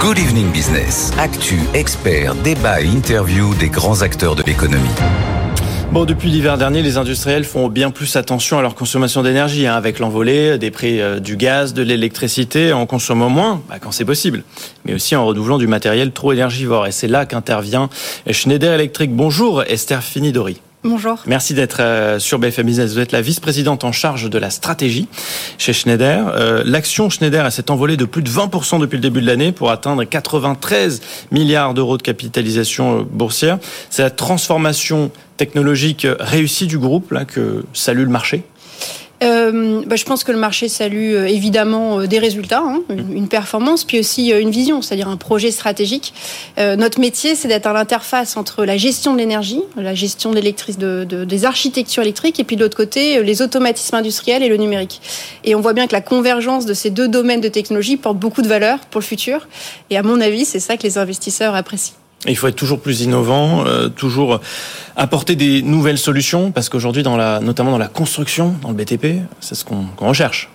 Good Evening Business. Actu, experts, débat et interview des grands acteurs de l'économie. Bon, depuis l'hiver dernier, les industriels font bien plus attention à leur consommation d'énergie, hein, avec l'envolée des prix euh, du gaz, de l'électricité, en consommant moins, bah, quand c'est possible, mais aussi en renouvelant du matériel trop énergivore. Et c'est là qu'intervient Schneider Electric. Bonjour, Esther Finidori. Bonjour. Merci d'être euh, sur BFM Business. Vous êtes la vice-présidente en charge de la stratégie chez Schneider. Euh, l'action Schneider s'est envolée de plus de 20% depuis le début de l'année pour atteindre 93 milliards d'euros de capitalisation boursière. C'est la transformation technologique réussie du groupe là, que salue le marché euh, bah, je pense que le marché salue euh, évidemment euh, des résultats, hein, une, performance, puis aussi une vision, c'est-à-dire un projet stratégique. notre métier, c'est d'être à l'interface entre la gestion de l'énergie, la gestion de, de, des architectures électriques, et puis de l'autre côté, les automatismes industriels et le numérique. Et on voit bien que la convergence de ces deux domaines de technologie porte beaucoup de valeur pour le futur. Et à mon avis, c'est ça que les investisseurs apprécient. Il faut être toujours plus innovant, euh, toujours apporter des nouvelles solutions, parce qu'aujourd'hui, dans la, notamment dans la construction, dans le BTP, c'est ce qu'on recherche.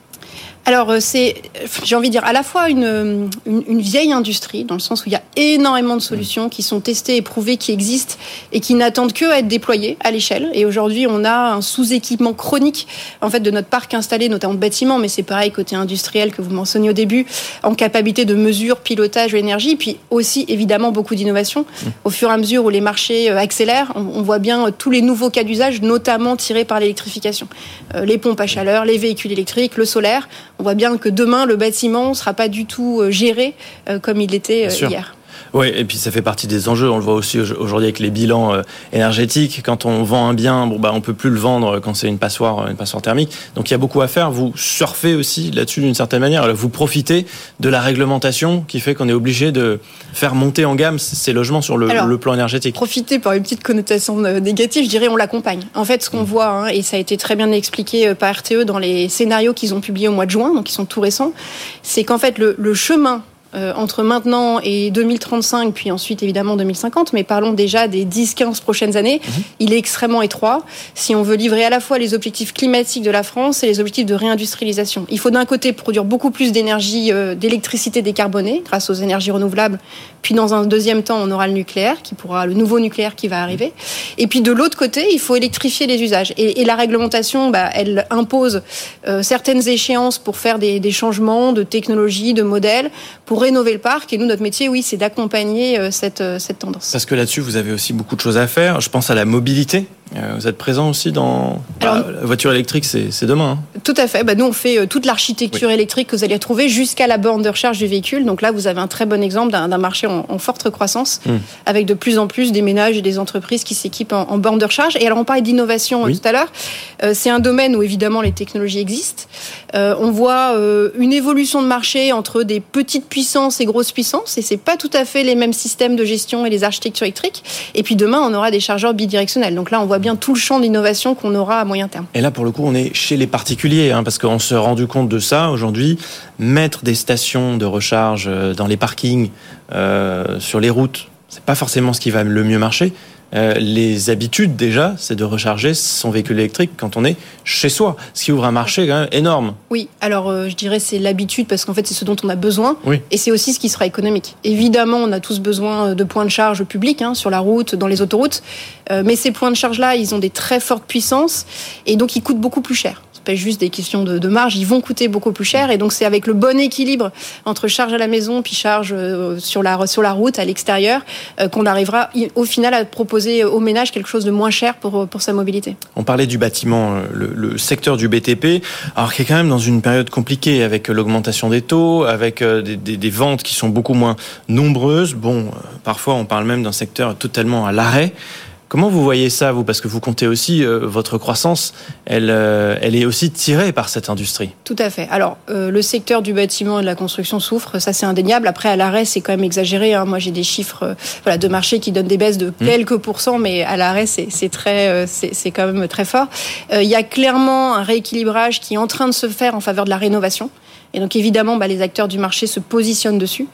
Alors, euh, c'est, j'ai envie de dire, à la fois une, une, vieille industrie, dans le sens où il y a énormément de solutions qui sont testées, éprouvées, qui existent et qui n'attendent que à être déployées à l'échelle. Et aujourd'hui, on a un sous-équipement chronique, en fait, de notre parc installé, notamment de bâtiments, mais c'est pareil côté industriel que vous mentionniez au début, en capacité de mesure, pilotage de l'énergie, puis aussi, évidemment, beaucoup d'innovation. Au fur et à mesure où les marchés euh, accélèrent, on, voit bien euh, tous les nouveaux cas d'usage, notamment tirés par l'électrification. les pompes à chaleur, les véhicules électriques, le solaire on voit bien que demain, le bâtiment ne sera pas du tout euh, géré euh, comme il l'était euh, hier. Oui, et puis ça fait partie des enjeux. On le voit aussi aujourd'hui avec les bilans énergétiques. Quand on vend un bien, bon bah on peut plus le vendre quand c'est une passoire, une passoire thermique. Donc il y a beaucoup à faire. Vous surfez aussi là-dessus d'une certaine manière. Vous profitez de la réglementation qui fait qu'on est obligé de faire monter en gamme ces logements sur le, plan énergétique. Profiter par une petite connotation négative, je dirais on l'accompagne. En fait, ce qu'on mmh. voit, hein, et ça a été très bien expliqué par RTE dans les scénarios qu'ils ont publiés au mois de juin, donc ils sont tout récents, c'est qu'en fait le, le chemin euh, entre maintenant et 2035, puis ensuite évidemment 2050, mais parlons déjà des 10-15 prochaines années, mhm. il est extrêmement étroit si on veut livrer à la fois les objectifs climatiques de la France et les objectifs de réindustrialisation. Il faut d'un côté produire beaucoup plus d'énergie, euh, d'électricité décarbonée grâce aux énergies renouvelables, puis dans un deuxième temps, on aura le nucléaire, qui pourra, le nouveau nucléaire qui va arriver. Et puis de l'autre côté, il faut électrifier les usages. Et, et la réglementation, bah, elle impose euh, certaines échéances pour faire des, des changements de technologie, de modèles, pour rénover le parc. Et nous, notre métier, oui, c'est d'accompagner euh, cette, euh, cette tendance. Parce que là-dessus, vous avez aussi beaucoup de choses à faire. Je pense à la mobilité. Euh, vous êtes présent aussi dans bah, la voiture électrique, c'est demain. Hein. Tout à fait. Bah, nous, on fait toute l'architecture électrique que vous allez retrouver jusqu'à la borne de recharge du véhicule. Donc là, vous avez un très bon exemple d'un marché en, forte croissance, hmm. avec de plus en plus des ménages et des entreprises qui s'équipent en, borne de recharge. Et alors, on parlait d'innovation tout à l'heure. c'est un domaine où évidemment les technologies existent. on voit une évolution de marché entre des petites puissances et grosses puissances, et c'est pas tout à fait les mêmes systèmes de gestion et les architectures électriques. Et puis demain, on aura des chargeurs bidirectionnels. Donc là, on voit bien tout le champ d'innovation qu'on aura à moyen terme. Et là, pour le coup, on est chez les particuliers, hein, parce qu'on s'est rendu compte de ça aujourd'hui. Mettre des stations de recharge euh, dans les parkings, euh, sur les routes, c'est pas forcément ce qui va le mieux marcher. Euh, les habitudes déjà, c'est de recharger son véhicule électrique quand on est chez soi, ce qui ouvre un marché quand même énorme. Oui, alors euh, je dirais c'est l'habitude parce qu'en fait c'est ce dont on a besoin et c'est aussi ce qui sera économique. Évidemment, on a tous besoin de points de charge publics hein, sur la route, dans les autoroutes, euh, mais ces points de charge là, ils ont des très fortes puissances et donc ils coûtent beaucoup plus cher pas juste des questions de, marge, ils vont coûter beaucoup plus cher. Et donc c'est avec le bon équilibre entre charge à la maison puis charge euh, sur la, sur la route, à l'extérieur, euh, qu'on arrivera au final à proposer au ménage quelque chose de moins cher pour, pour sa mobilité. On parlait du bâtiment, euh, le, secteur du BTP, alors qui est quand même dans une période compliquée avec l'augmentation des taux, avec des, des, ventes qui sont beaucoup moins nombreuses. Bon, parfois on parle même d'un secteur totalement à l'arrêt. Comment vous voyez ça, vous? Parce que vous comptez aussi, euh, votre croissance, elle, euh, elle est aussi tirée par cette industrie. Tout à fait. Alors, euh, le secteur du bâtiment et de la construction souffre, ça c'est indéniable. Après, à l'arrêt, c'est quand même exagéré. Hein. Moi, j'ai des chiffres voilà, de marché qui donnent des baisses de mmh. quelques pourcents, mais à l'arrêt, c'est très, c'est quand même très fort. Il y a clairement un rééquilibrage qui est en train de se faire en faveur de la rénovation. Et donc évidemment, bah, les acteurs du marché se positionnent dessus.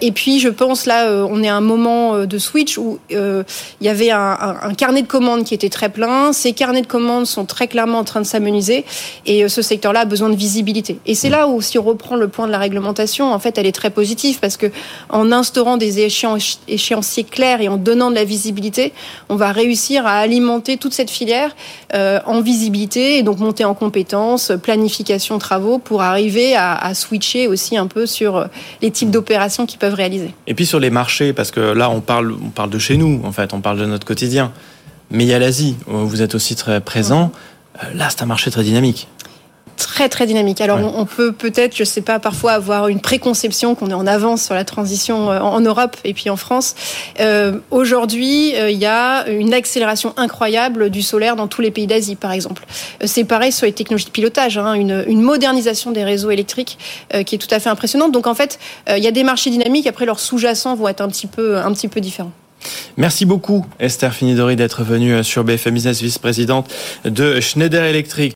et puis je pense là, on est à un moment de switch où il y avait un, un, carnet de commandes qui était très plein. Ces carnets de commandes sont très clairement en train de s'amenuiser et ce secteur-là a besoin de visibilité. Et c'est là où, si on reprend le point de la réglementation, en fait, elle est très positive parce que en instaurant des échéanciers clairs et en donnant de la visibilité, on va réussir à alimenter toute cette filière euh, en visibilité et donc monter en compétences, planification, travaux pour arriver à, switcher aussi un peu sur euh, les types d'opérations qu'ils peuvent réaliser. Et puis sur les marchés, parce que là on parle, on parle de chez nous en fait, on parle de notre quotidien. Mais il y a l'Asie, où vous êtes aussi très présent. Euh, là, c'est un marché très dynamique très très dynamique. Alors on, peut peut-être, je sais pas, parfois avoir une préconception qu'on est en avance sur la transition euh, en, Europe et puis en France. Euh, Aujourd'hui, euh, il y a une accélération incroyable du solaire dans tous les pays d'Asie, par exemple. C'est pareil sur les technologies de pilotage, hein, une, une, modernisation des réseaux électriques qui est tout à fait impressionnante. Donc en fait, il y a des marchés dynamiques. Après, leurs sous-jacents vont être un petit peu un petit peu différents. Merci beaucoup Esther Finidori d'être venue sur BFM Business, vice-présidente de Schneider Electric.